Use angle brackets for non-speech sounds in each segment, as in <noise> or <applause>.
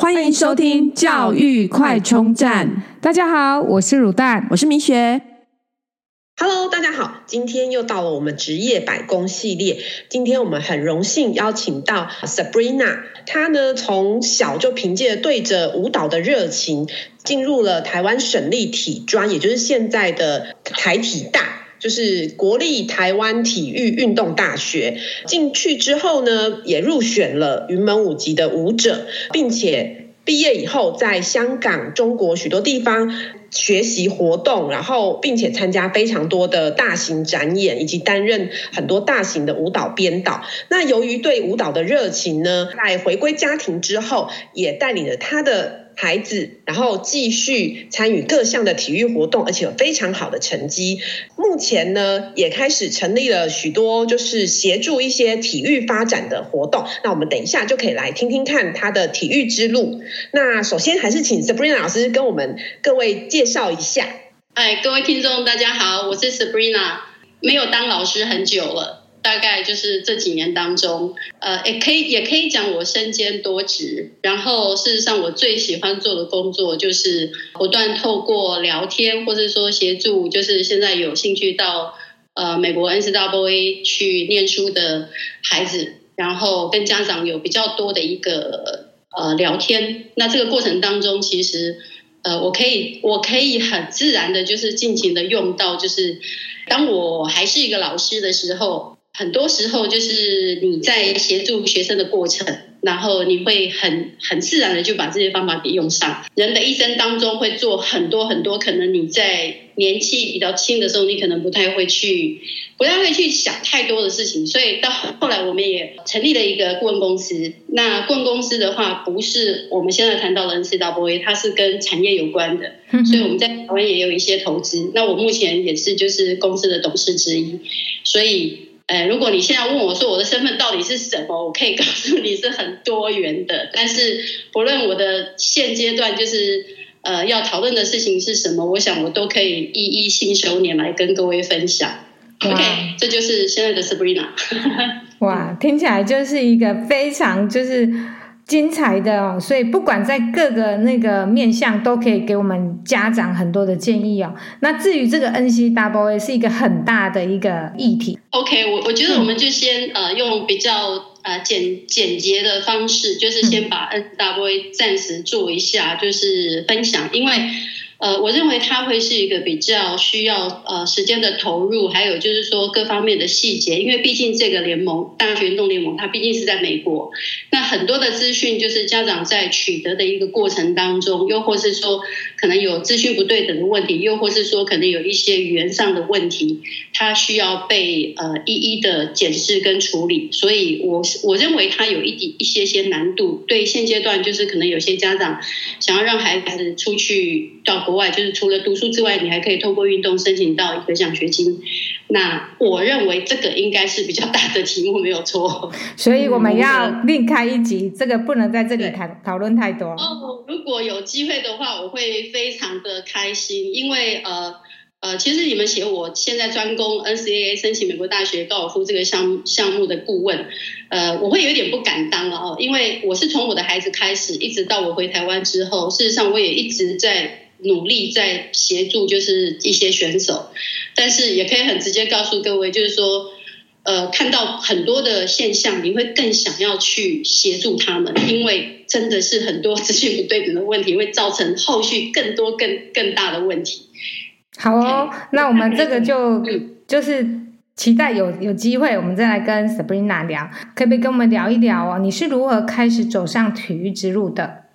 欢迎收听教育快充站。大家好，我是乳蛋，我是米雪。Hello，大家好，今天又到了我们职业百工系列。今天我们很荣幸邀请到 Sabrina，她呢从小就凭借对着舞蹈的热情，进入了台湾省立体专，也就是现在的台体大，就是国立台湾体育运动大学。进去之后呢，也入选了云门舞集的舞者，并且。毕业以后，在香港、中国许多地方学习活动，然后并且参加非常多的大型展演，以及担任很多大型的舞蹈编导。那由于对舞蹈的热情呢，在回归家庭之后，也带领了他的。孩子，然后继续参与各项的体育活动，而且有非常好的成绩。目前呢，也开始成立了许多就是协助一些体育发展的活动。那我们等一下就可以来听听看他的体育之路。那首先还是请 Sabrina 老师跟我们各位介绍一下。哎，各位听众大家好，我是 Sabrina，没有当老师很久了。大概就是这几年当中，呃，也可以也可以讲我身兼多职。然后事实上，我最喜欢做的工作就是不断透过聊天，或者说协助，就是现在有兴趣到呃美国 N C W A 去念书的孩子，然后跟家长有比较多的一个呃聊天。那这个过程当中，其实呃我可以我可以很自然的，就是尽情的用到，就是当我还是一个老师的时候。很多时候就是你在协助学生的过程，然后你会很很自然的就把这些方法给用上。人的一生当中会做很多很多，可能你在年纪比较轻的时候，你可能不太会去，不太会去想太多的事情。所以到后来，我们也成立了一个顾问公司。那顾问公司的话，不是我们现在谈到的 N C W A，它是跟产业有关的，所以我们在台湾也有一些投资。那我目前也是就是公司的董事之一，所以。呃，如果你现在问我说我的身份到底是什么，我可以告诉你是很多元的。但是不论我的现阶段就是呃要讨论的事情是什么，我想我都可以一一信手拈来跟各位分享。OK，这就是现在的 Sabrina。哇，听起来就是一个非常就是。精彩的哦，所以不管在各个那个面向，都可以给我们家长很多的建议哦。那至于这个 N C W A 是一个很大的一个议题。OK，我我觉得我们就先呃用比较呃简简洁的方式，就是先把 NCAA 暂时做一下就是分享，因为。呃，我认为它会是一个比较需要呃时间的投入，还有就是说各方面的细节，因为毕竟这个联盟大学运动联盟它毕竟是在美国，那很多的资讯就是家长在取得的一个过程当中，又或是说可能有资讯不对等的问题，又或是说可能有一些语言上的问题，它需要被呃一一的检视跟处理，所以我我认为它有一点一些些难度，对现阶段就是可能有些家长想要让孩子出去到。国外就是除了读书之外，你还可以透过运动申请到一个奖学金。那我认为这个应该是比较大的题目，没有错。所以我们要另开一集，这个不能在这里谈讨论太多。哦，如果有机会的话，我会非常的开心，因为呃呃，其实你们写我现在专攻 NCAA 申请美国大学高尔夫这个项项目的顾问，呃，我会有点不敢当了哦，因为我是从我的孩子开始，一直到我回台湾之后，事实上我也一直在。努力在协助，就是一些选手，但是也可以很直接告诉各位，就是说，呃，看到很多的现象，你会更想要去协助他们，因为真的是很多资讯不对等的问题，会造成后续更多更更大的问题。好哦，那我们这个就就是期待有有机会，我们再来跟 Sabrina 聊，可不可以跟我们聊一聊哦？你是如何开始走上体育之路的？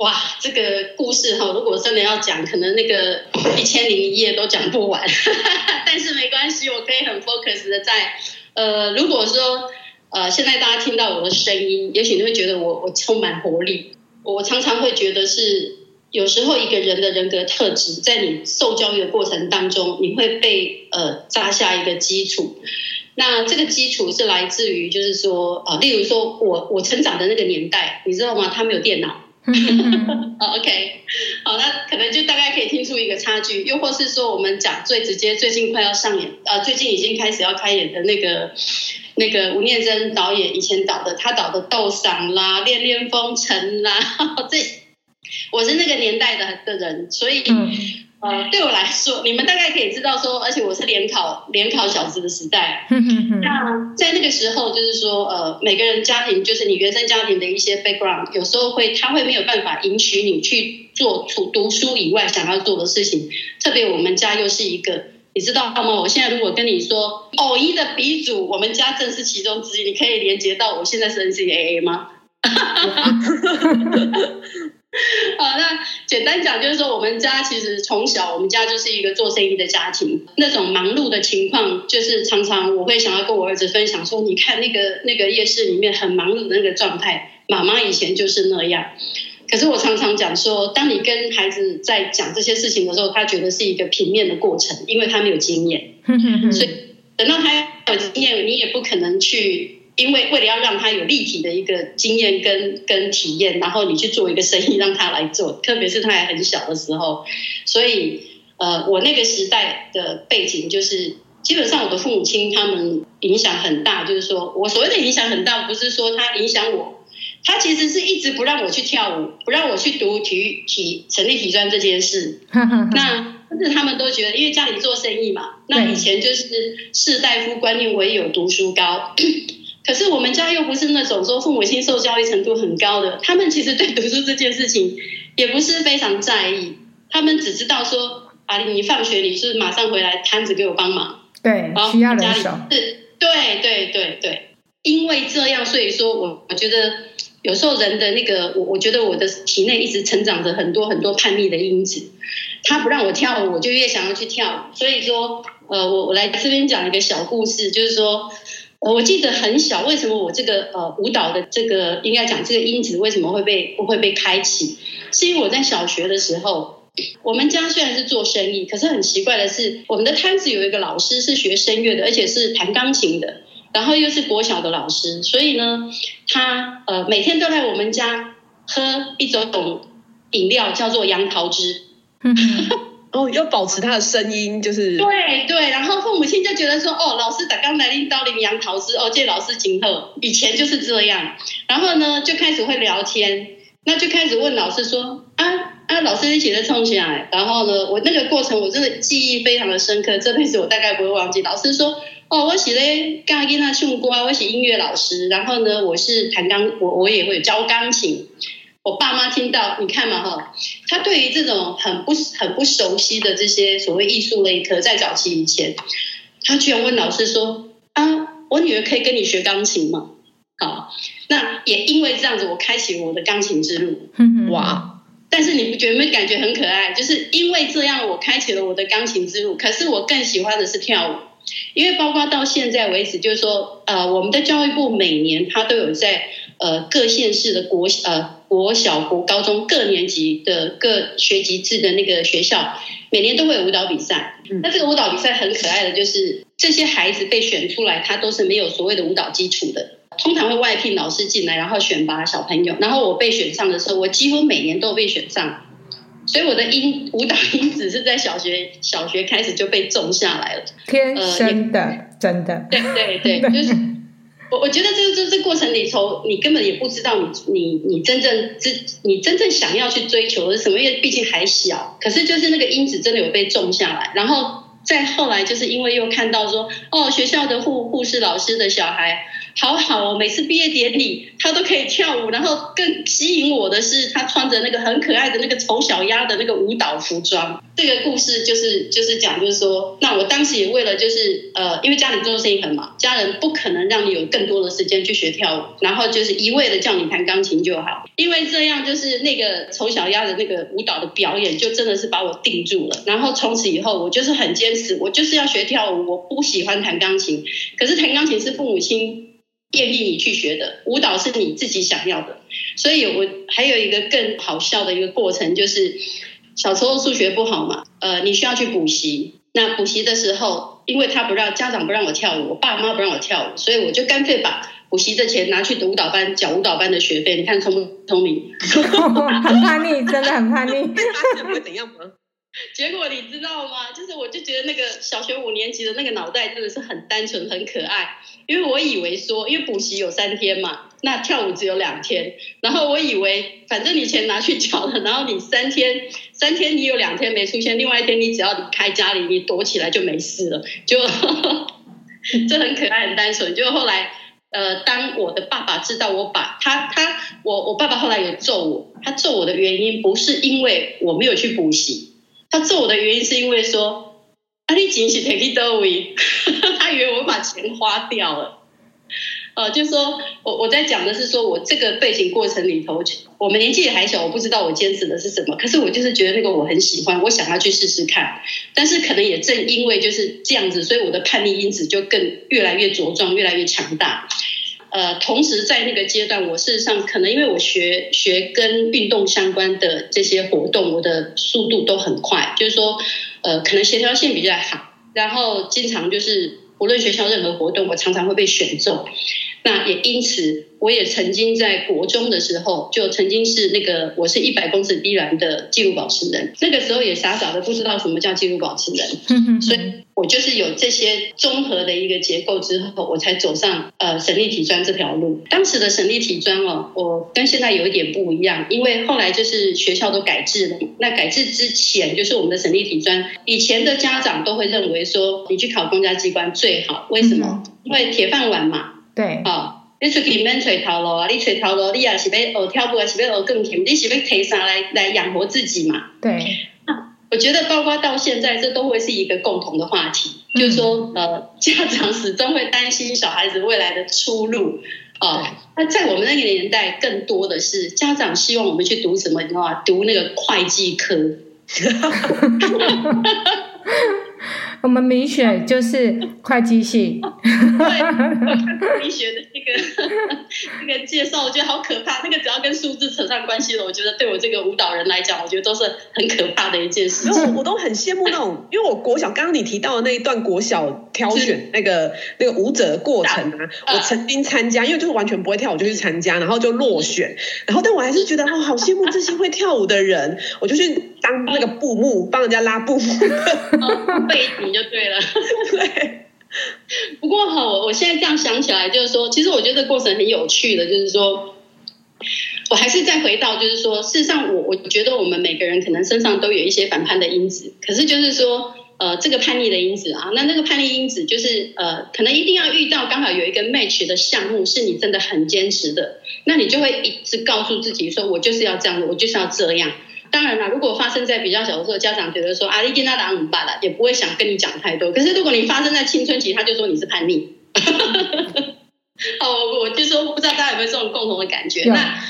哇，这个故事哈，如果真的要讲，可能那个 <coughs> 一千零一夜都讲不完。<laughs> 但是没关系，我可以很 focus 的在，呃，如果说呃，现在大家听到我的声音，也许你会觉得我我充满活力。我常常会觉得是，有时候一个人的人格特质，在你受教育的过程当中，你会被呃扎下一个基础。那这个基础是来自于，就是说，呃，例如说我我成长的那个年代，你知道吗？他没有电脑。<laughs> OK，好，那可能就大概可以听出一个差距，又或是说我们讲最直接，最近快要上演，呃，最近已经开始要开演的那个那个吴念真导演以前导的，他导的《斗赏》啦，《恋恋风尘》啦，<laughs> 这我是那个年代的的人，所以。呃，对我来说，你们大概可以知道说，而且我是联考联考小子的时代。那在那个时候，就是说，呃，每个人家庭，就是你原生家庭的一些 background，有时候会他会没有办法允许你去做除读书以外想要做的事情。特别我们家又是一个，你知道吗？我现在如果跟你说偶一的鼻祖，我们家正是其中之一，你可以连接到我现在是 NCAA 吗？<laughs> <laughs> 好，那简单讲就是说，我们家其实从小，我们家就是一个做生意的家庭。那种忙碌的情况，就是常常我会想要跟我儿子分享说，你看那个那个夜市里面很忙碌的那个状态，妈妈以前就是那样。可是我常常讲说，当你跟孩子在讲这些事情的时候，他觉得是一个平面的过程，因为他没有经验，<laughs> 所以等到他有经验，你也不可能去。因为为了要让他有立体的一个经验跟跟体验，然后你去做一个生意让他来做，特别是他还很小的时候，所以呃，我那个时代的背景就是，基本上我的父母亲他们影响很大，就是说我所谓的影响很大，不是说他影响我，他其实是一直不让我去跳舞，不让我去读体育体成立体专这件事，<laughs> 那但是他们都觉得，因为家里做生意嘛，那以前就是士大夫观念唯有读书高。可是我们家又不是那种说父母亲受教育程度很高的，他们其实对读书这件事情也不是非常在意，他们只知道说啊，你放学你是马上回来摊子给我帮忙，对，需要家里人手，是，对对对对，因为这样，所以说我我觉得有时候人的那个，我我觉得我的体内一直成长着很多很多叛逆的因子，他不让我跳舞，我就越想要去跳舞，所以说呃，我我来这边讲一个小故事，就是说。我记得很小，为什么我这个呃舞蹈的这个应该讲这个因子为什么会被不会被开启？是因为我在小学的时候，我们家虽然是做生意，可是很奇怪的是，我们的摊子有一个老师是学声乐的，而且是弹钢琴的，然后又是国小的老师，所以呢，他呃每天都来我们家喝一种饮料，叫做杨桃汁。<laughs> 哦，要保持他的声音，就是对对，然后父母亲就觉得说，哦，老师打刚来临到领杨桃汁，哦，这老师今后以前就是这样，然后呢就开始会聊天，那就开始问老师说，啊啊，老师你写的冲起来，然后呢，我那个过程我真的记忆非常的深刻，这辈子我大概不会忘记。老师说，哦，我写的刚跟他唱歌，我写音乐老师，然后呢，我是弹钢，我我也会教钢琴。我爸妈听到，你看嘛哈，他对于这种很不很不熟悉的这些所谓艺术类科，在早期以前，他居然问老师说：“啊，我女儿可以跟你学钢琴吗？”好，那也因为这样子，我开启了我的钢琴之路。哇！但是你不觉得没感觉很可爱？就是因为这样，我开启了我的钢琴之路。可是我更喜欢的是跳舞，因为包括到现在为止，就是说，呃，我们的教育部每年他都有在呃各县市的国呃。国小、国高中各年级的各学级制的那个学校，每年都会有舞蹈比赛。那这个舞蹈比赛很可爱的就是，这些孩子被选出来，他都是没有所谓的舞蹈基础的，通常会外聘老师进来，然后选拔小朋友。然后我被选上的时候，我几乎每年都被选上，所以我的音舞蹈因子是在小学小学开始就被种下来了，天生的，呃、真的，对对对，就是。我我觉得这这这过程里头，你根本也不知道你你你真正你真正想要去追求的是什么，因为毕竟还小。可是就是那个因子真的有被种下来，然后再后来就是因为又看到说，哦，学校的护护士老师的小孩。好好哦，每次毕业典礼他都可以跳舞，然后更吸引我的是他穿着那个很可爱的那个丑小鸭的那个舞蹈服装。这个故事就是就是讲，就是说，那我当时也为了就是呃，因为家里做生意很忙，家人不可能让你有更多的时间去学跳舞，然后就是一味的叫你弹钢琴就好，因为这样就是那个丑小鸭的那个舞蹈的表演就真的是把我定住了。然后从此以后，我就是很坚持，我就是要学跳舞，我不喜欢弹钢琴。可是弹钢琴是父母亲。建议你去学的舞蹈是你自己想要的，所以我还有一个更好笑的一个过程，就是小时候数学不好嘛，呃，你需要去补习。那补习的时候，因为他不让家长不让我跳舞，我爸妈不让我跳舞，所以我就干脆把补习的钱拿去读舞蹈班，缴舞蹈班的学费，你看聪不聪明？<laughs> <laughs> 很叛逆，真的很叛逆。发现会怎样吗？<laughs> 结果你知道吗？就是我就觉得那个小学五年级的那个脑袋真的是很单纯、很可爱，因为我以为说，因为补习有三天嘛，那跳舞只有两天，然后我以为反正你钱拿去缴了，然后你三天三天你有两天没出现，另外一天你只要离开家里，你躲起来就没事了，就 <laughs> 这很可爱、很单纯。就后来呃，当我的爸爸知道我把他他我我爸爸后来有揍我，他揍我的原因不是因为我没有去补习。他揍我的原因是因为说，啊，你钱是 take it away，他以为我把钱花掉了，呃，就是说我我在讲的是说我这个背景过程里头，我们年纪也还小，我不知道我坚持的是什么，可是我就是觉得那个我很喜欢，我想要去试试看，但是可能也正因为就是这样子，所以我的叛逆因子就更越来越茁壮，越来越强大。呃，同时在那个阶段，我事实上可能因为我学学跟运动相关的这些活动，我的速度都很快，就是说，呃，可能协调性比较好，然后经常就是无论学校任何活动，我常常会被选中。那也因此，我也曾经在国中的时候，就曾经是那个我是一百公尺低栏的纪录保持人。那个时候也傻傻的不知道什么叫纪录保持人，<laughs> 所以我就是有这些综合的一个结构之后，我才走上呃省立体专这条路。当时的省立体专哦，我跟现在有一点不一样，因为后来就是学校都改制了。那改制之前，就是我们的省立体专，以前的家长都会认为说，你去考公家机关最好，为什么？因为铁饭碗嘛。对，好、哦，你出去免找头路啊！你找头路，你也是要学跳舞，也是要学钢琴？你是要提啥来来养活自己嘛？对，那我觉得包括到现在，这都会是一个共同的话题，嗯、就是说，呃，家长始终会担心小孩子未来的出路啊。那、呃、在我们那个年代，更多的是家长希望我们去读什么？你知道吗？读那个会计科。我们米雪就是会计系，对，米雪的那个 <laughs> 那个介绍，我觉得好可怕。那个只要跟数字扯上关系了，我觉得对我这个舞蹈人来讲，我觉得都是很可怕的一件事情。我我都很羡慕那种，<laughs> 因为我国小刚刚你提到的那一段国小挑选那个那个舞者的过程啊，我曾经参加，因为就是完全不会跳舞就去参加，然后就落选，<laughs> 然后但我还是觉得哦，好羡慕这些会跳舞的人，我就去当那个布幕，帮人家拉布幕，背景就对了。<laughs> 对。不过哈，我我现在这样想起来，就是说，其实我觉得这个过程很有趣的，就是说，我还是再回到，就是说，事实上，我我觉得我们每个人可能身上都有一些反叛的因子，可是就是说，呃，这个叛逆的因子啊，那那个叛逆因子就是呃，可能一定要遇到刚好有一个 match 的项目，是你真的很坚持的，那你就会一直告诉自己说，我就是要这样的，我就是要这样。当然了，如果发生在比较小的时候，家长觉得说啊，你跟他打很巴了，也不会想跟你讲太多。可是如果你发生在青春期，他就说你是叛逆。<laughs> 哦，我就说不知道大家有没有这种共同的感觉？那。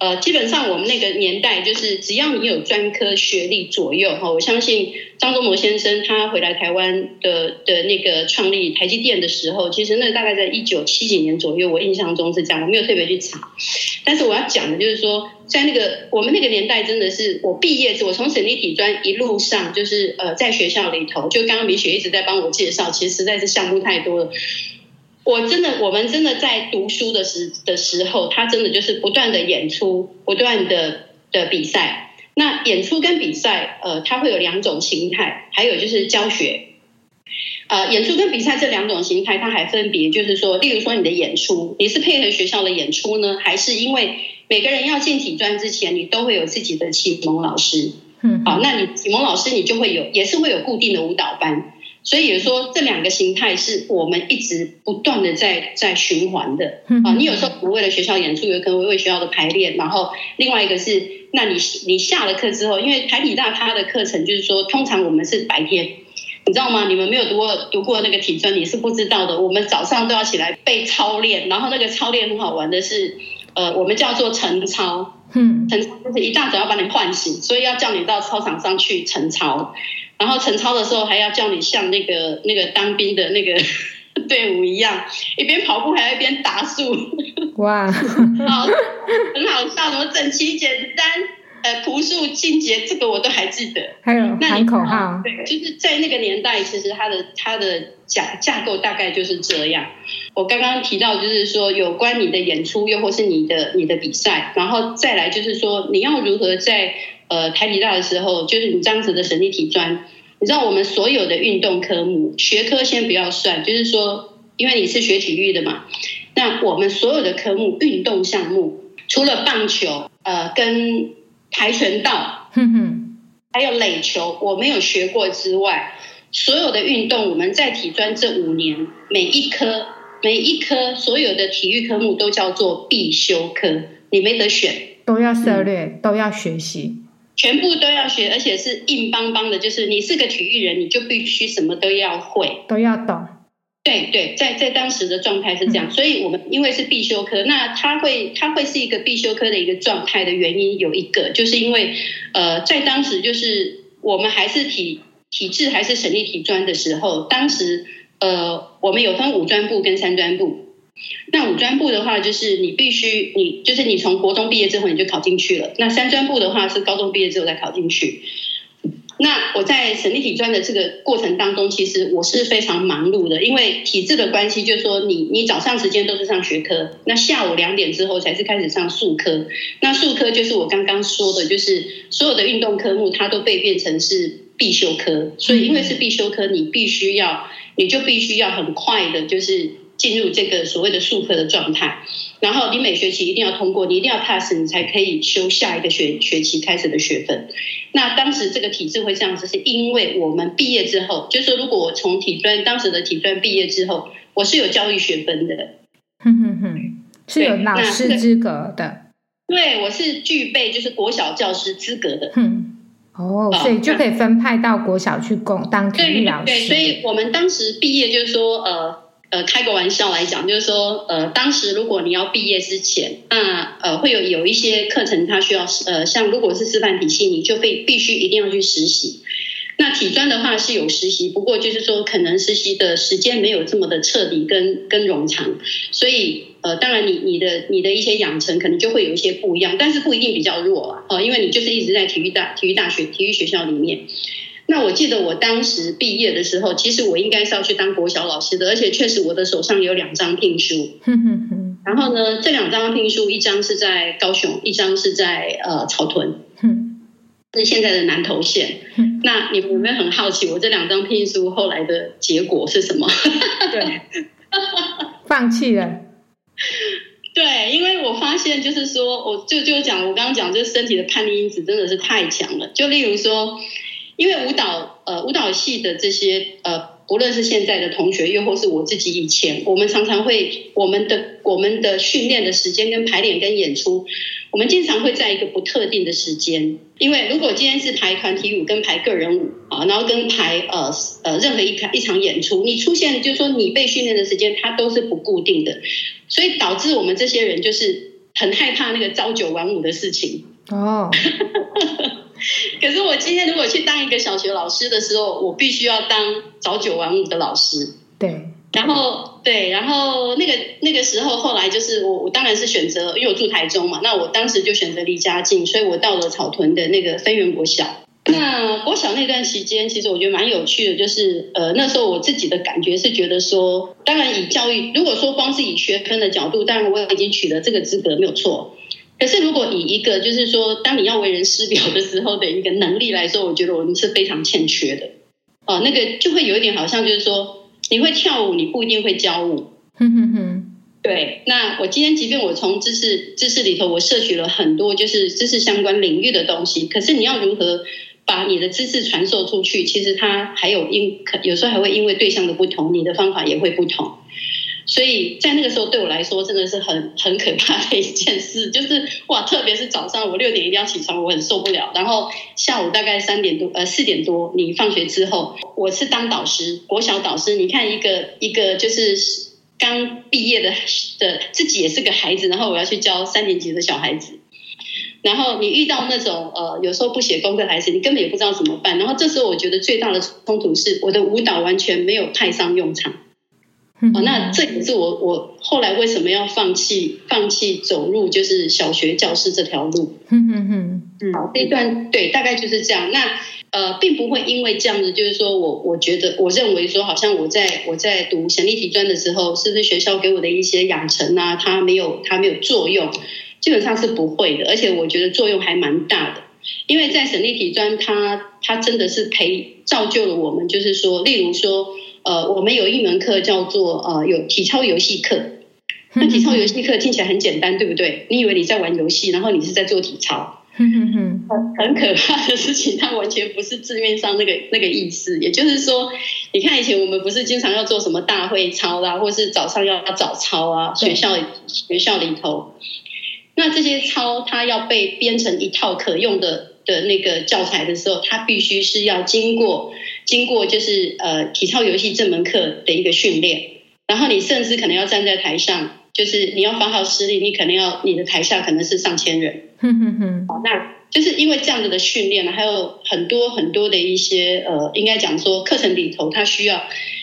呃，基本上我们那个年代，就是只要你有专科学历左右哈，我相信张忠谋先生他回来台湾的的那个创立台积电的时候，其实那大概在一九七几年左右，我印象中是这样，我没有特别去查。但是我要讲的就是说，在那个我们那个年代，真的是我毕业，我从省立体专一路上就是呃在学校里头，就刚刚米雪一直在帮我介绍，其实实在是项目太多了。我真的，我们真的在读书的时的时候，他真的就是不断的演出，不断的的比赛。那演出跟比赛，呃，它会有两种形态，还有就是教学。呃，演出跟比赛这两种形态，它还分别就是说，例如说你的演出，你是配合学校的演出呢，还是因为每个人要进体专之前，你都会有自己的启蒙老师。嗯，好，那你启蒙老师你就会有，也是会有固定的舞蹈班。所以也说，这两个形态是我们一直不断的在在循环的啊。你有时候不为了学校演出，有可能会为学校的排练。然后另外一个是，那你你下了课之后，因为台体大它的课程就是说，通常我们是白天，你知道吗？你们没有读过读过那个体专，你是不知道的。我们早上都要起来背操练，然后那个操练很好玩的是，呃，我们叫做晨操。嗯，晨操就是一大早要把你唤醒，所以要叫你到操场上去晨操。然后晨操的时候还要叫你像那个那个当兵的那个 <laughs> 队伍一样，一边跑步还要一边打树。哇，<laughs> 好，很好笑，什么整齐简单，呃，朴素清洁，这个我都还记得。还有喊口号，对，就是在那个年代，其实它的它的架架构大概就是这样。我刚刚提到，就是说有关你的演出，又或是你的你的比赛，然后再来就是说你要如何在呃台体大的时候，就是你这样子的省立体专，你知道我们所有的运动科目学科先不要算，就是说因为你是学体育的嘛，那我们所有的科目运动项目，除了棒球，呃，跟跆拳道，哼哼，还有垒球，我没有学过之外，所有的运动，我们在体专这五年，每一科每一科所有的体育科目都叫做必修科，你没得选，都要涉猎，嗯、都要学习，全部都要学，而且是硬邦邦的，就是你是个体育人，你就必须什么都要会，都要懂。对对，在在当时的状态是这样，所以我们因为是必修科，那它会它会是一个必修科的一个状态的原因有一个，就是因为呃，在当时就是我们还是体体制还是省立体专的时候，当时呃我们有分五专部跟三专部，那五专部的话就是你必须你就是你从国中毕业之后你就考进去了，那三专部的话是高中毕业之后再考进去。那我在省立体专的这个过程当中，其实我是非常忙碌的，因为体制的关系，就是说你你早上时间都是上学科，那下午两点之后才是开始上术科。那术科就是我刚刚说的，就是所有的运动科目它都被变成是必修科，所以因为是必修科，你必须要，你就必须要很快的，就是进入这个所谓的术科的状态。然后你每学期一定要通过，你一定要 pass，你才可以修下一个学学期开始的学分。那当时这个体制会这样子，是因为我们毕业之后，就是说如果我从体专当时的体专毕业之后，我是有教育学分的，哼哼哼，是有老师资格的。对，我是具备就是国小教师资格的。嗯，哦，所以就可以分派到国小去供当体育老师。对，对，所以我们当时毕业就是说呃。呃，开个玩笑来讲，就是说，呃，当时如果你要毕业之前，那呃，会有有一些课程，它需要呃，像如果是师范体系，你就必必须一定要去实习。那体专的话是有实习，不过就是说，可能实习的时间没有这么的彻底跟跟冗长，所以呃，当然你你的你的一些养成可能就会有一些不一样，但是不一定比较弱啊，哦，因为你就是一直在体育大体育大学体育学校里面。那我记得我当时毕业的时候，其实我应该是要去当国小老师的，而且确实我的手上有两张聘书。<laughs> 然后呢，这两张聘书，一张是在高雄，一张是在呃草屯，是现在的南投县。那你们有没有很好奇，我这两张聘书后来的结果是什么？对，<laughs> 放弃了。对，因为我发现就是说，我就就讲我刚刚讲，这身体的叛逆因子真的是太强了。就例如说。因为舞蹈，呃，舞蹈系的这些，呃，不论是现在的同学，又或是我自己以前，我们常常会，我们的我们的训练的时间跟排练跟演出，我们经常会在一个不特定的时间。因为如果今天是排团体舞跟排个人舞啊，然后跟排呃呃任何一场一场演出，你出现就是说你被训练的时间，它都是不固定的，所以导致我们这些人就是很害怕那个朝九晚五的事情哦。<laughs> 可是我今天如果去当一个小学老师的时候，我必须要当早九晚五的老师。对，然后对，然后那个那个时候，后来就是我我当然是选择，因为我住台中嘛，那我当时就选择离家近，所以我到了草屯的那个分园国小。那国小那段时间，其实我觉得蛮有趣的，就是呃那时候我自己的感觉是觉得说，当然以教育，如果说光是以学分的角度，当然我已经取得这个资格没有错。可是，如果以一个就是说，当你要为人师表的时候的一个能力来说，我觉得我们是非常欠缺的。哦，那个就会有一点好像就是说，你会跳舞，你不一定会教舞。哼哼哼。对，那我今天即便我从知识知识里头我摄取了很多就是知识相关领域的东西，可是你要如何把你的知识传授出去？其实它还有因可有时候还会因为对象的不同，你的方法也会不同。所以在那个时候，对我来说真的是很很可怕的一件事，就是哇，特别是早上我六点一定要起床，我很受不了。然后下午大概三点多，呃四点多，你放学之后，我是当导师，国小导师。你看一个一个就是刚毕业的的自己也是个孩子，然后我要去教三年级的小孩子，然后你遇到那种呃有时候不写功课的孩子，你根本也不知道怎么办。然后这时候我觉得最大的冲突是，我的舞蹈完全没有派上用场。哦，那这也是我我后来为什么要放弃放弃走入就是小学教师这条路。嗯嗯嗯嗯，好，这一段对，大概就是这样。那呃，并不会因为这样子，就是说我我觉得我认为说，好像我在我在读省立体专的时候，是不是学校给我的一些养成啊，它没有它没有作用？基本上是不会的，而且我觉得作用还蛮大的。因为在省立体专，它它真的是培造就了我们，就是说，例如说。呃，我们有一门课叫做呃，有体操游戏课。<laughs> 那体操游戏课听起来很简单，对不对？你以为你在玩游戏，然后你是在做体操。很可怕的事情，它完全不是字面上那个那个意思。也就是说，你看以前我们不是经常要做什么大会操啦，或是早上要要早操啊，学校学校里头，那这些操它要被编成一套可用的的那个教材的时候，它必须是要经过。经过就是呃体操游戏这门课的一个训练，然后你甚至可能要站在台上，就是你要发号施令，你可能要你的台下可能是上千人。哼哼哼，好，那就是因为这样子的训练，还有很多很多的一些呃，应该讲说课程里头，它需要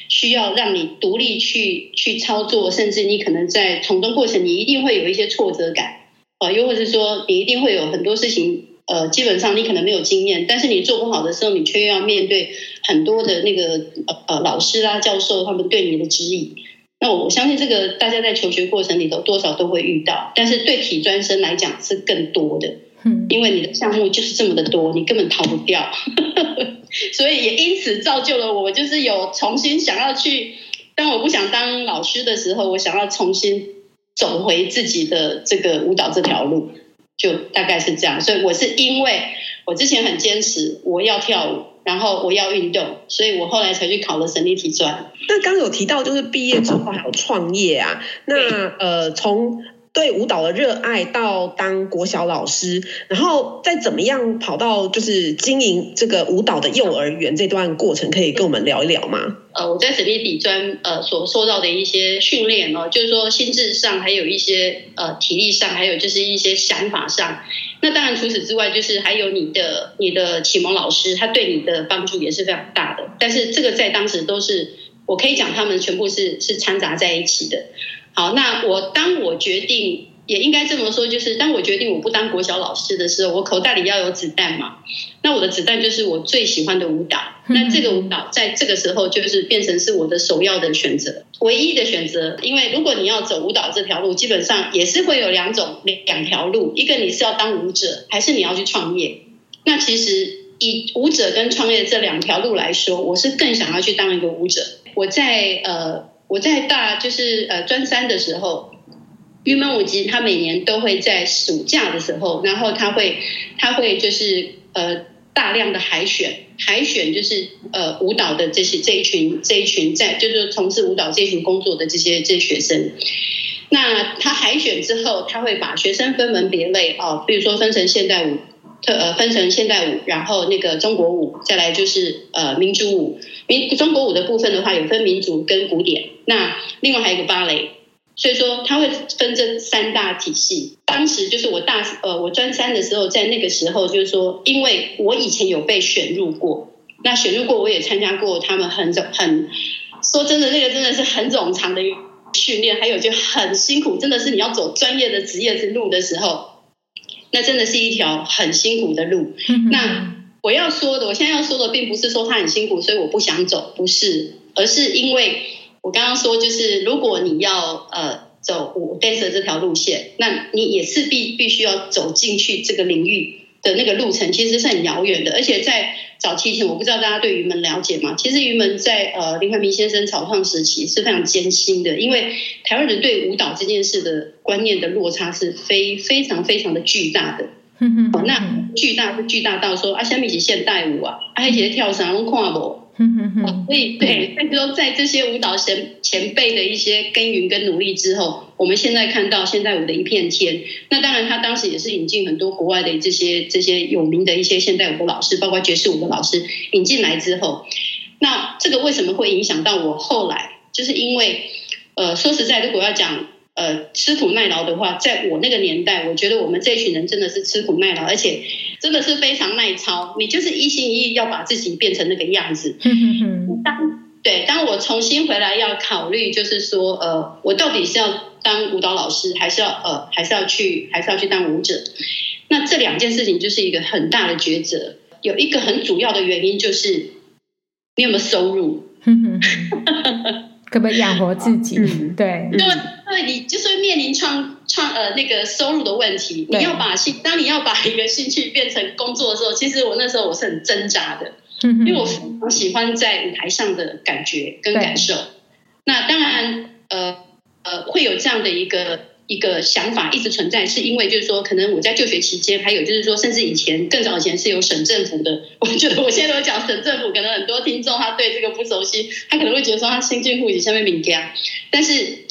需要让你独立去去操作，甚至你可能在从中过程，你一定会有一些挫折感，呃，又或者说你一定会有很多事情。呃，基本上你可能没有经验，但是你做不好的时候，你却要面对很多的那个呃呃老师啦、教授他们对你的质疑。那我相信这个大家在求学过程里头多少都会遇到，但是对体专生来讲是更多的，嗯，因为你的项目就是这么的多，你根本逃不掉，<laughs> 所以也因此造就了我，就是有重新想要去，当我不想当老师的时候，我想要重新走回自己的这个舞蹈这条路。就大概是这样，所以我是因为我之前很坚持我要跳舞，然后我要运动，所以我后来才去考了省立体专。那刚刚有提到就是毕业之后还有创业啊，那呃从。对舞蹈的热爱到当国小老师，然后再怎么样跑到就是经营这个舞蹈的幼儿园这段过程，可以跟我们聊一聊吗？呃，我在省立体专呃所受到的一些训练哦，就是说心智上还有一些呃体力上，还有就是一些想法上。那当然除此之外，就是还有你的你的启蒙老师，他对你的帮助也是非常大的。但是这个在当时都是我可以讲，他们全部是是掺杂在一起的。好，那我当我决定，也应该这么说，就是当我决定我不当国小老师的时候，我口袋里要有子弹嘛。那我的子弹就是我最喜欢的舞蹈。那这个舞蹈在这个时候就是变成是我的首要的选择，唯一的选择。因为如果你要走舞蹈这条路，基本上也是会有两种两条路，一个你是要当舞者，还是你要去创业。那其实以舞者跟创业这两条路来说，我是更想要去当一个舞者。我在呃。我在大就是呃专三的时候，云门舞集他每年都会在暑假的时候，然后他会他会就是呃大量的海选，海选就是呃舞蹈的这些这一群这一群在就是从事舞蹈这一群工作的这些这些学生。那他海选之后，他会把学生分门别类哦，比如说分成现代舞，特呃分成现代舞，然后那个中国舞，再来就是呃民族舞。民中国舞的部分的话，有分民族跟古典。那另外还有一个芭蕾，所以说它会分这三大体系。当时就是我大呃我专三的时候，在那个时候就是说，因为我以前有被选入过，那选入过我也参加过他们很很说真的那个真的是很冗长的训练，还有就很辛苦，真的是你要走专业的职业之路的时候，那真的是一条很辛苦的路。那我要说的，我现在要说的，并不是说他很辛苦，所以我不想走，不是，而是因为我刚刚说，就是如果你要呃走我 dancer 这条路线，那你也是必必须要走进去这个领域的那个路程，其实是很遥远的。而且在早期前，我不知道大家对云门了解吗？其实云门在呃林怀民先生草创时期是非常艰辛的，因为台湾人对舞蹈这件事的观念的落差是非非常非常的巨大的。那巨大是巨大到说啊，下面是现代舞啊，啊，一些跳绳拢看不，嗯哼哼，所以对，所以说在这些舞蹈前前辈的一些耕耘跟努力之后，我们现在看到现代舞的一片天。那当然，他当时也是引进很多国外的这些这些有名的一些现代舞的老师，包括爵士舞的老师引进来之后，那这个为什么会影响到我后来？就是因为，呃，说实在，如果要讲。呃，吃苦耐劳的话，在我那个年代，我觉得我们这一群人真的是吃苦耐劳，而且真的是非常耐操。你就是一心一意要把自己变成那个样子。当对，当我重新回来要考虑，就是说，呃，我到底是要当舞蹈老师，还是要呃，还是要去，还是要去当舞者？那这两件事情就是一个很大的抉择。有一个很主要的原因就是，你有没有收入？<laughs> 可不可以养活自己？嗯、对，对，对，你就是会面临创创呃那个收入的问题。你要把兴，当你要把一个兴趣变成工作的时候，其实我那时候我是很挣扎的，因为我非常喜欢在舞台上的感觉跟感受。那当然，呃呃，会有这样的一个。一个想法一直存在，是因为就是说，可能我在就学期间，还有就是说，甚至以前更早以前是有省政府的。我觉得我现在都讲省政府，可能很多听众他对这个不熟悉，他可能会觉得说他新进户籍下面敏感。但是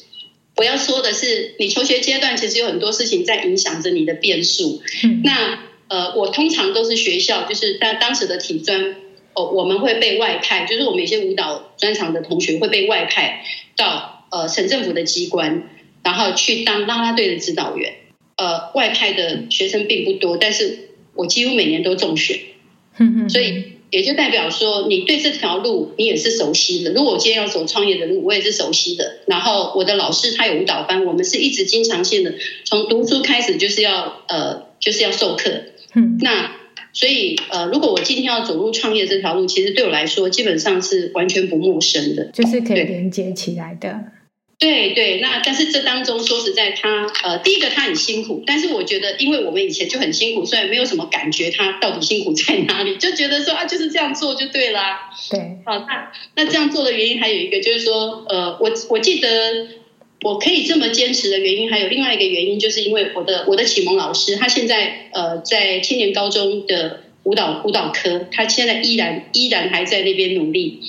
我要说的是，你求学阶段其实有很多事情在影响着你的变数。嗯、那呃，我通常都是学校，就是在当时的体专哦，我们会被外派，就是我们一些舞蹈专长的同学会被外派到呃省政府的机关。然后去当啦啦队的指导员，呃，外派的学生并不多，但是我几乎每年都中选，所以也就代表说，你对这条路你也是熟悉的。如果我今天要走创业的路，我也是熟悉的。然后我的老师他有舞蹈班，我们是一直经常性的，从读书开始就是要呃就是要授课。那所以呃，如果我今天要走入创业这条路，其实对我来说基本上是完全不陌生的，就是可以连接起来的。对对，那但是这当中说实在他，他呃，第一个他很辛苦，但是我觉得，因为我们以前就很辛苦，所以没有什么感觉他到底辛苦在哪里，就觉得说啊，就是这样做就对啦。对，好，那那这样做的原因还有一个就是说，呃，我我记得我可以这么坚持的原因，还有另外一个原因，就是因为我的我的启蒙老师，他现在呃在青年高中的舞蹈舞蹈科，他现在依然依然还在那边努力。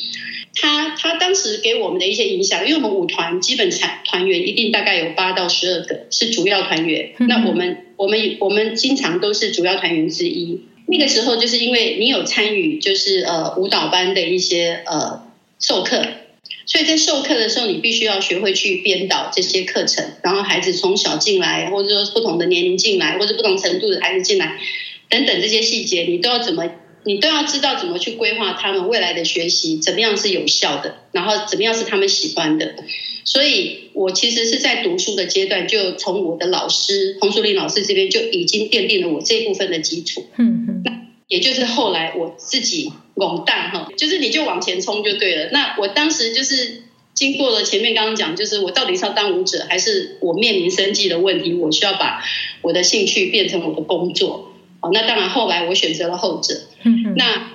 他他当时给我们的一些影响，因为我们舞团基本团团员一定大概有八到十二个是主要团员，那我们我们我们经常都是主要团员之一。那个时候就是因为你有参与，就是呃舞蹈班的一些呃授课，所以在授课的时候，你必须要学会去编导这些课程，然后孩子从小进来，或者说不同的年龄进来，或者不同程度的孩子进来，等等这些细节，你都要怎么？你都要知道怎么去规划他们未来的学习，怎么样是有效的，然后怎么样是他们喜欢的。所以我其实是在读书的阶段，就从我的老师洪淑玲老师这边就已经奠定了我这一部分的基础。嗯嗯。那也就是后来我自己懵蛋哈，就是你就往前冲就对了。那我当时就是经过了前面刚刚讲，就是我到底是要当舞者，还是我面临生计的问题，我需要把我的兴趣变成我的工作。那当然，后来我选择了后者。那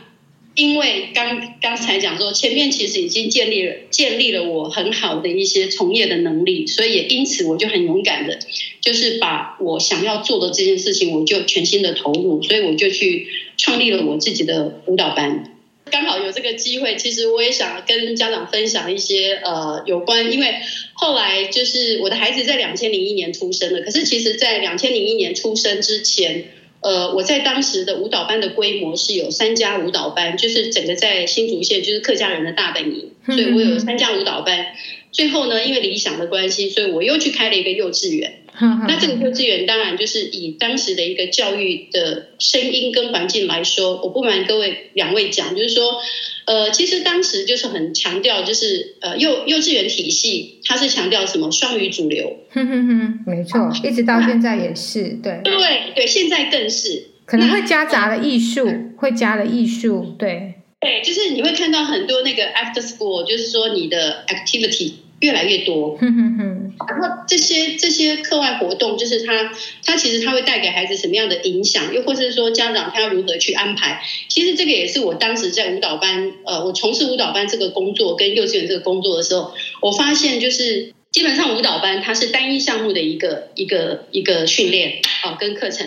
因为刚刚才讲说，前面其实已经建立了建立了我很好的一些从业的能力，所以也因此我就很勇敢的，就是把我想要做的这件事情，我就全心的投入，所以我就去创立了我自己的舞蹈班。刚好有这个机会，其实我也想跟家长分享一些呃有关，因为后来就是我的孩子在两千零一年出生了，可是其实在两千零一年出生之前。呃，我在当时的舞蹈班的规模是有三家舞蹈班，就是整个在新竹县就是客家人的大本营，所以我有三家舞蹈班。最后呢，因为理想的关系，所以我又去开了一个幼稚园。<laughs> 那这个幼稚园当然就是以当时的一个教育的声音跟环境来说，我不瞒各位两位讲，就是说。呃，其实当时就是很强调，就是呃幼幼稚园体系，它是强调什么双语主流。哼哼哼，没错，一直到现在 <laughs> 也是，对对对，现在更是可能会夹杂了艺术，会加了艺术，对对，就是你会看到很多那个 after school，就是说你的 activity。越来越多，嗯嗯嗯，然后这些这些课外活动，就是他他其实他会带给孩子什么样的影响，又或者是说家长他要如何去安排？其实这个也是我当时在舞蹈班，呃，我从事舞蹈班这个工作跟幼稚园这个工作的时候，我发现就是基本上舞蹈班它是单一项目的一个一个一个训练啊、呃、跟课程。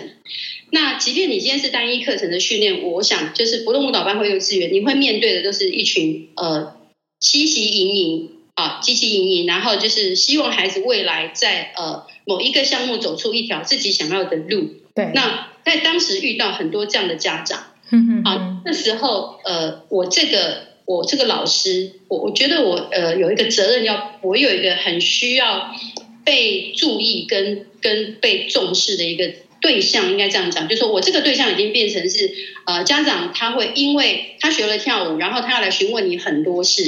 那即便你今天是单一课程的训练，我想就是不论舞蹈班或幼稚园，你会面对的都是一群呃积极营营。啊，积极营营，然后就是希望孩子未来在呃某一个项目走出一条自己想要的路。对，那在当时遇到很多这样的家长，嗯嗯，啊，那时候呃，我这个我这个老师，我我觉得我呃有一个责任要，我有一个很需要被注意跟跟被重视的一个对象应该这样讲，就是说我这个对象已经变成是呃家长，他会因为他学了跳舞，然后他要来询问你很多事，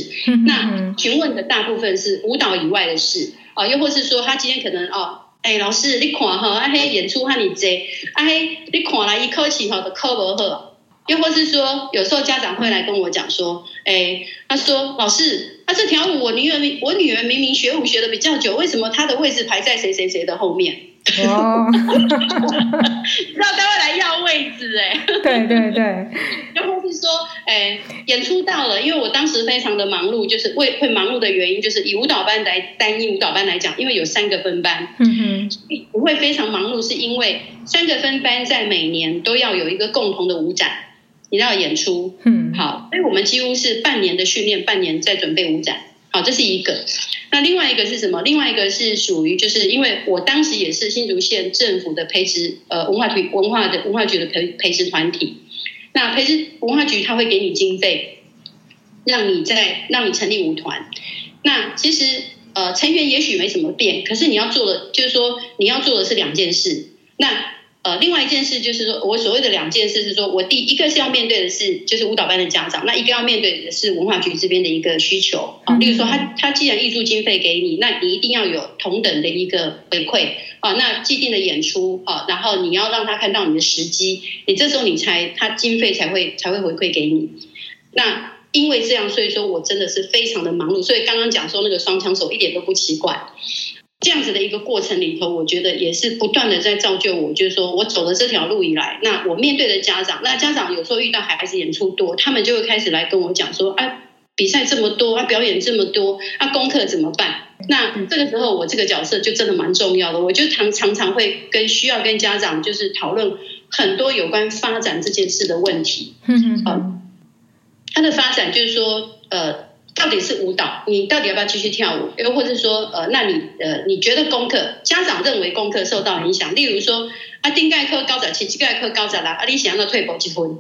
那询问的大部分是舞蹈以外的事啊、呃，又或是说他今天可能哦，哎老师你看哈，啊嘿演出和你这，啊嘿你看来一科起哈的科不好。又或是说，有时候家长会来跟我讲说，哎，他说老师，他这条舞我女儿明我女儿明明学舞学的比较久，为什么她的位置排在谁谁谁的后面？哦，<laughs> 知道他会来要位置哎，对对对。又或是说，哎，演出到了，因为我当时非常的忙碌，就是为会忙碌的原因，就是以舞蹈班来单一舞蹈班来讲，因为有三个分班，嗯哼，不会非常忙碌，是因为三个分班在每年都要有一个共同的舞展。你要演出，嗯，好，所以我们几乎是半年的训练，半年在准备舞展，好，这是一个。那另外一个是什么？另外一个是属于，就是因为我当时也是新竹县政府的培植，呃，文化局文化的文化局的培培植团体。那培植文化局他会给你经费，让你在让你成立舞团。那其实呃成员也许没什么变，可是你要做的就是说你要做的是两件事。那呃，另外一件事就是说，我所谓的两件事是说，我第一个是要面对的是就是舞蹈班的家长，那一个要面对的是文化局这边的一个需求啊。例如说，他他既然挹注经费给你，那你一定要有同等的一个回馈啊。那既定的演出啊，然后你要让他看到你的时机，你这时候你才他经费才会才会回馈给你。那因为这样，所以说我真的是非常的忙碌，所以刚刚讲说那个双枪手一点都不奇怪。这样子的一个过程里头，我觉得也是不断的在造就我。就是说我走了这条路以来，那我面对的家长，那家长有时候遇到孩子演出多，他们就会开始来跟我讲说：“啊，比赛这么多，啊，表演这么多，啊，功课怎么办？”那这个时候，我这个角色就真的蛮重要的。我就常常常会跟需要跟家长就是讨论很多有关发展这件事的问题。嗯嗯，他的发展就是说，呃。到底是舞蹈，你到底要不要继续跳舞？又或者说，呃，那你呃，你觉得功课，家长认为功课受到影响，例如说，啊，丁盖科高仔七，七盖科高仔啦，啊，你想要退步几分？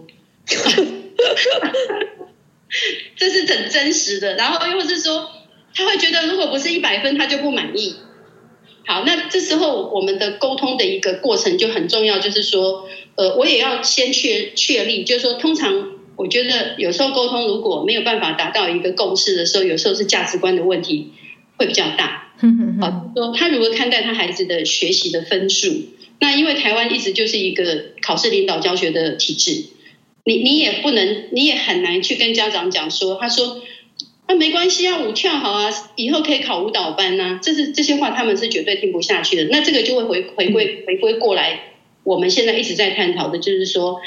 这是很真实的。然后又或是说，他会觉得如果不是一百分，他就不满意。好，那这时候我们的沟通的一个过程就很重要，就是说，呃，我也要先确确立，就是说，通常。我觉得有时候沟通如果没有办法达到一个共识的时候，有时候是价值观的问题会比较大。好，说他如何看待他孩子的学习的分数？那因为台湾一直就是一个考试领导教学的体制，你你也不能，你也很难去跟家长讲说，他说那、啊、没关系啊，舞跳好啊，以后可以考舞蹈班呐、啊。这是这些话他们是绝对听不下去的。那这个就会回回归回归过来，我们现在一直在探讨的就是说。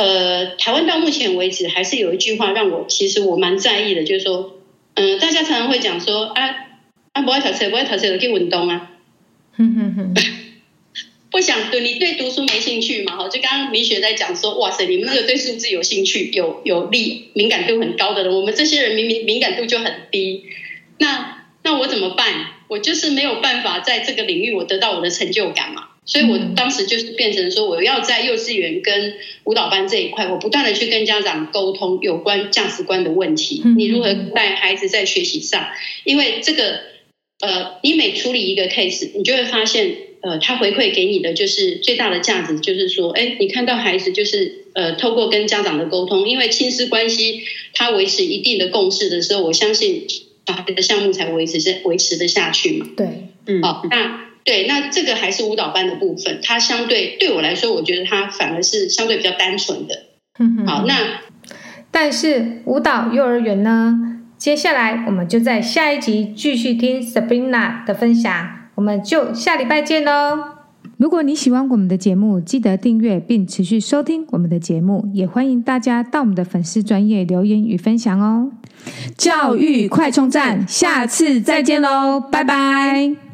呃，台湾到目前为止还是有一句话让我其实我蛮在意的，就是说，嗯、呃，大家常常会讲说，啊啊，不爱读书，不爱读书，去运动啊。哼哼哼，<laughs> 不想对你对读书没兴趣嘛？哈，就刚刚明雪在讲说，哇塞，你们那个对数字有兴趣、有有力、敏感度很高的人，我们这些人明明敏感度就很低，那那我怎么办？我就是没有办法在这个领域我得到我的成就感嘛。所以我当时就是变成说，我要在幼稚园跟舞蹈班这一块，我不断的去跟家长沟通有关价值观的问题。你如何带孩子在学习上？因为这个，呃，你每处理一个 case，你就会发现，呃，他回馈给你的就是最大的价值，就是说，哎，你看到孩子就是，呃，透过跟家长的沟通，因为亲师关系，他维持一定的共识的时候，我相信小孩的项目才维持维持得下去嘛。对，嗯，好，那。对，那这个还是舞蹈班的部分，它相对对我来说，我觉得它反而是相对比较单纯的。好，那但是舞蹈幼儿园呢？接下来我们就在下一集继续听 Sabrina 的分享，我们就下礼拜见喽。如果你喜欢我们的节目，记得订阅并持续收听我们的节目，也欢迎大家到我们的粉丝专业留言与分享哦。教育快充站，下次再见喽，拜拜。